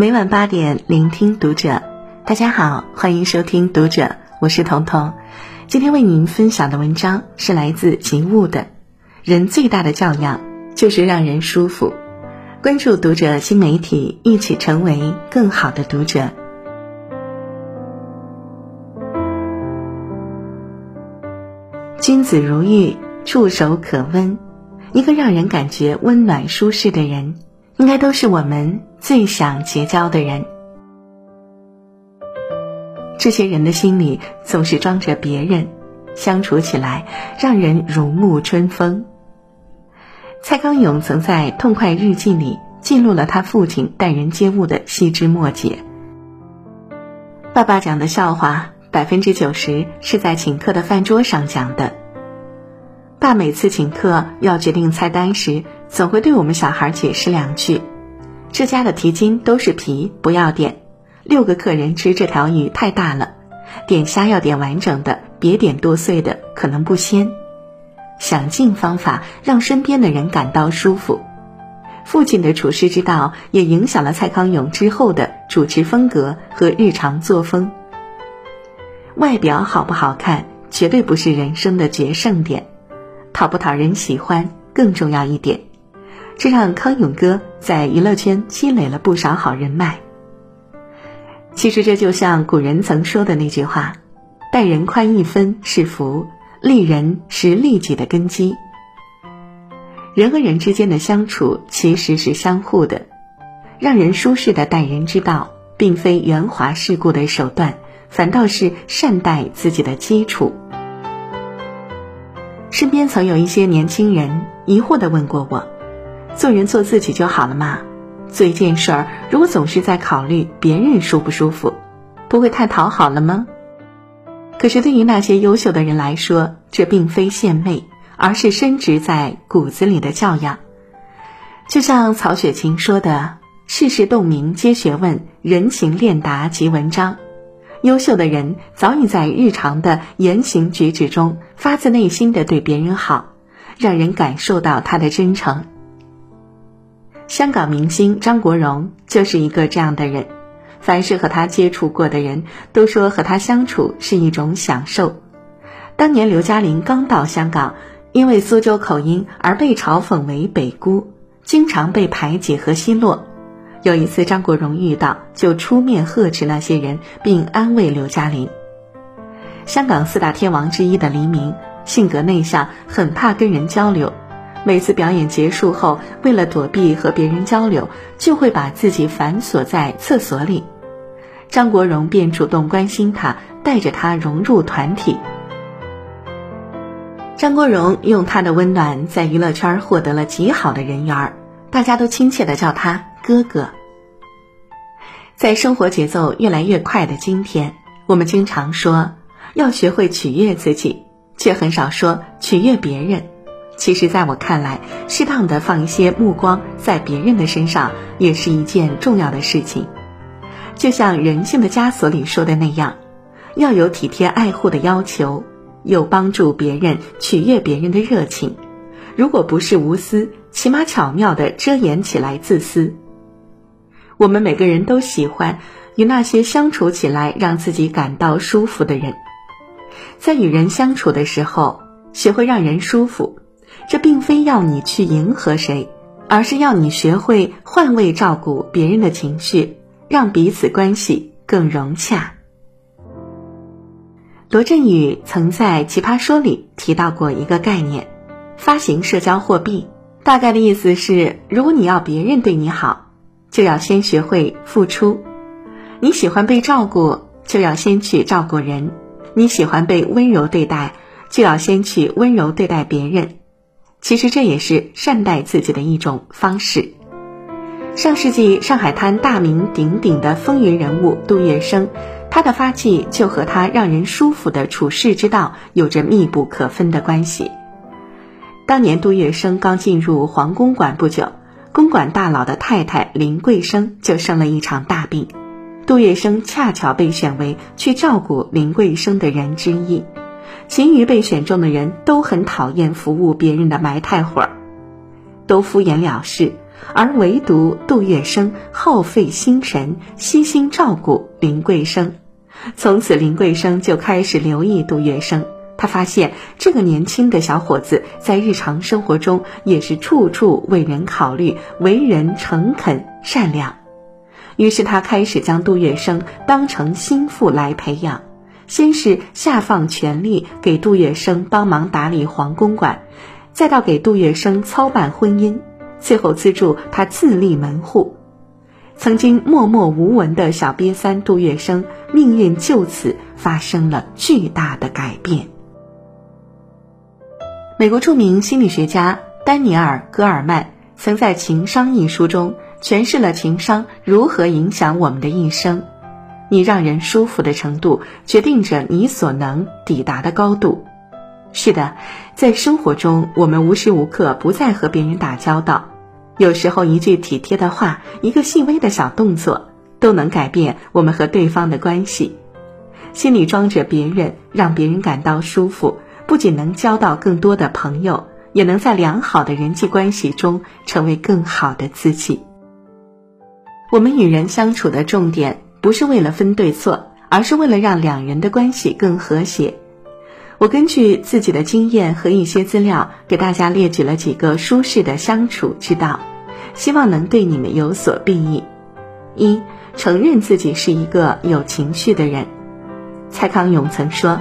每晚八点，聆听读者。大家好，欢迎收听读者，我是彤彤。今天为您分享的文章是来自吉物的《人最大的教养就是让人舒服》。关注读者新媒体，一起成为更好的读者。君子如玉，触手可温。一个让人感觉温暖舒适的人，应该都是我们最想结交的人。这些人的心里总是装着别人，相处起来让人如沐春风。蔡康永曾在《痛快日记》里记录了他父亲待人接物的细枝末节。爸爸讲的笑话，百分之九十是在请客的饭桌上讲的。爸每次请客要决定菜单时，总会对我们小孩解释两句：“这家的蹄筋都是皮，不要点。六个客人吃这条鱼太大了，点虾要点完整的，别点剁碎的，可能不鲜。”想尽方法让身边的人感到舒服。父亲的处事之道也影响了蔡康永之后的主持风格和日常作风。外表好不好看，绝对不是人生的决胜点。讨不讨人喜欢更重要一点，这让康永哥在娱乐圈积累了不少好人脉。其实这就像古人曾说的那句话：“待人宽一分是福，利人是利己的根基。”人和人之间的相处其实是相互的，让人舒适的待人之道，并非圆滑世故的手段，反倒是善待自己的基础。身边曾有一些年轻人疑惑的问过我：“做人做自己就好了嘛？做一件事儿，如果总是在考虑别人舒不舒服，不会太讨好了吗？”可是对于那些优秀的人来说，这并非献媚，而是深植在骨子里的教养。就像曹雪芹说的：“世事洞明皆学问，人情练达即文章。”优秀的人早已在日常的言行举止中发自内心的对别人好，让人感受到他的真诚。香港明星张国荣就是一个这样的人，凡是和他接触过的人都说和他相处是一种享受。当年刘嘉玲刚到香港，因为苏州口音而被嘲讽为北姑，经常被排挤和奚落。有一次，张国荣遇到，就出面呵斥那些人，并安慰刘嘉玲。香港四大天王之一的黎明，性格内向，很怕跟人交流。每次表演结束后，为了躲避和别人交流，就会把自己反锁在厕所里。张国荣便主动关心他，带着他融入团体。张国荣用他的温暖，在娱乐圈获得了极好的人缘，大家都亲切的叫他。哥哥，在生活节奏越来越快的今天，我们经常说要学会取悦自己，却很少说取悦别人。其实，在我看来，适当的放一些目光在别人的身上，也是一件重要的事情。就像《人性的枷锁》里说的那样，要有体贴爱护的要求，有帮助别人、取悦别人的热情。如果不是无私，起码巧妙的遮掩起来自私。我们每个人都喜欢与那些相处起来让自己感到舒服的人，在与人相处的时候，学会让人舒服，这并非要你去迎合谁，而是要你学会换位照顾别人的情绪，让彼此关系更融洽。罗振宇曾在《奇葩说》里提到过一个概念：发行社交货币，大概的意思是，如果你要别人对你好。就要先学会付出。你喜欢被照顾，就要先去照顾人；你喜欢被温柔对待，就要先去温柔对待别人。其实这也是善待自己的一种方式。上世纪上海滩大名鼎鼎的风云人物杜月笙，他的发迹就和他让人舒服的处世之道有着密不可分的关系。当年杜月笙刚进入黄公馆不久。公馆大佬的太太林桂生就生了一场大病，杜月笙恰巧被选为去照顾林桂生的人之一。其余被选中的人都很讨厌服务别人的埋汰活儿，都敷衍了事，而唯独杜月笙耗费心神，悉心照顾林桂生。从此，林桂生就开始留意杜月笙。他发现这个年轻的小伙子在日常生活中也是处处为人考虑，为人诚恳善良。于是他开始将杜月笙当成心腹来培养，先是下放权力给杜月笙帮忙打理黄公馆，再到给杜月笙操办婚姻，最后资助他自立门户。曾经默默无闻的小瘪三杜月笙，命运就此发生了巨大的改变。美国著名心理学家丹尼尔·戈尔曼曾在《情商》一书中诠释了情商如何影响我们的一生。你让人舒服的程度，决定着你所能抵达的高度。是的，在生活中，我们无时无刻不在和别人打交道。有时候，一句体贴的话，一个细微的小动作，都能改变我们和对方的关系。心里装着别人，让别人感到舒服。不仅能交到更多的朋友，也能在良好的人际关系中成为更好的自己。我们与人相处的重点不是为了分对错，而是为了让两人的关系更和谐。我根据自己的经验和一些资料，给大家列举了几个舒适的相处之道，希望能对你们有所裨益。一、承认自己是一个有情绪的人。蔡康永曾说。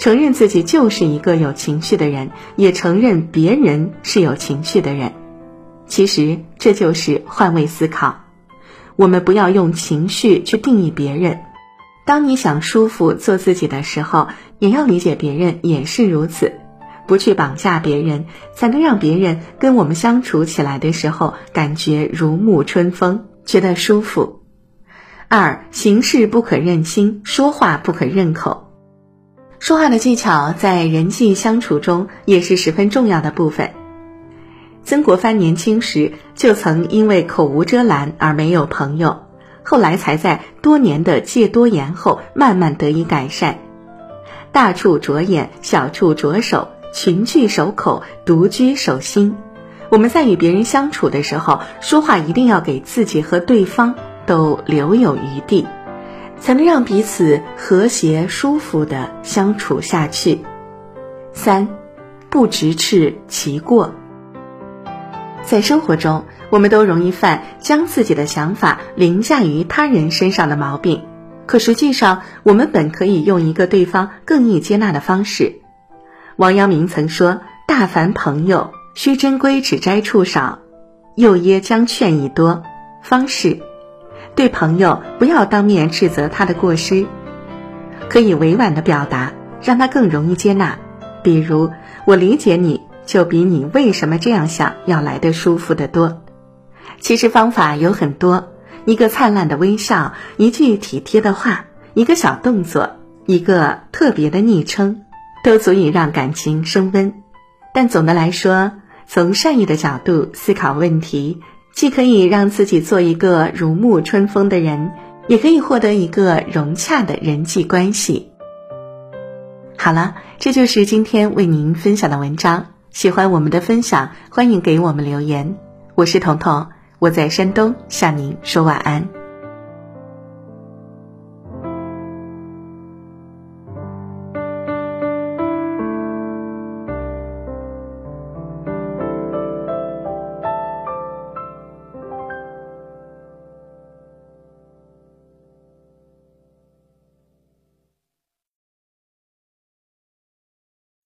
承认自己就是一个有情绪的人，也承认别人是有情绪的人。其实这就是换位思考。我们不要用情绪去定义别人。当你想舒服做自己的时候，也要理解别人也是如此。不去绑架别人，才能让别人跟我们相处起来的时候感觉如沐春风，觉得舒服。二，行事不可任心，说话不可任口。说话的技巧在人际相处中也是十分重要的部分。曾国藩年轻时就曾因为口无遮拦而没有朋友，后来才在多年的戒多言后慢慢得以改善。大处着眼，小处着手，群聚守口，独居守心。我们在与别人相处的时候，说话一定要给自己和对方都留有余地。才能让彼此和谐舒服的相处下去。三，不直斥其过。在生活中，我们都容易犯将自己的想法凌驾于他人身上的毛病，可实际上，我们本可以用一个对方更易接纳的方式。王阳明曾说：“大凡朋友，须珍规只摘处少，又耶将劝益多。”方式。对朋友，不要当面斥责他的过失，可以委婉的表达，让他更容易接纳。比如，我理解你，就比你为什么这样想要来的舒服得多。其实方法有很多，一个灿烂的微笑，一句体贴的话，一个小动作，一个特别的昵称，都足以让感情升温。但总的来说，从善意的角度思考问题。既可以让自己做一个如沐春风的人，也可以获得一个融洽的人际关系。好了，这就是今天为您分享的文章。喜欢我们的分享，欢迎给我们留言。我是彤彤，我在山东向您说晚安。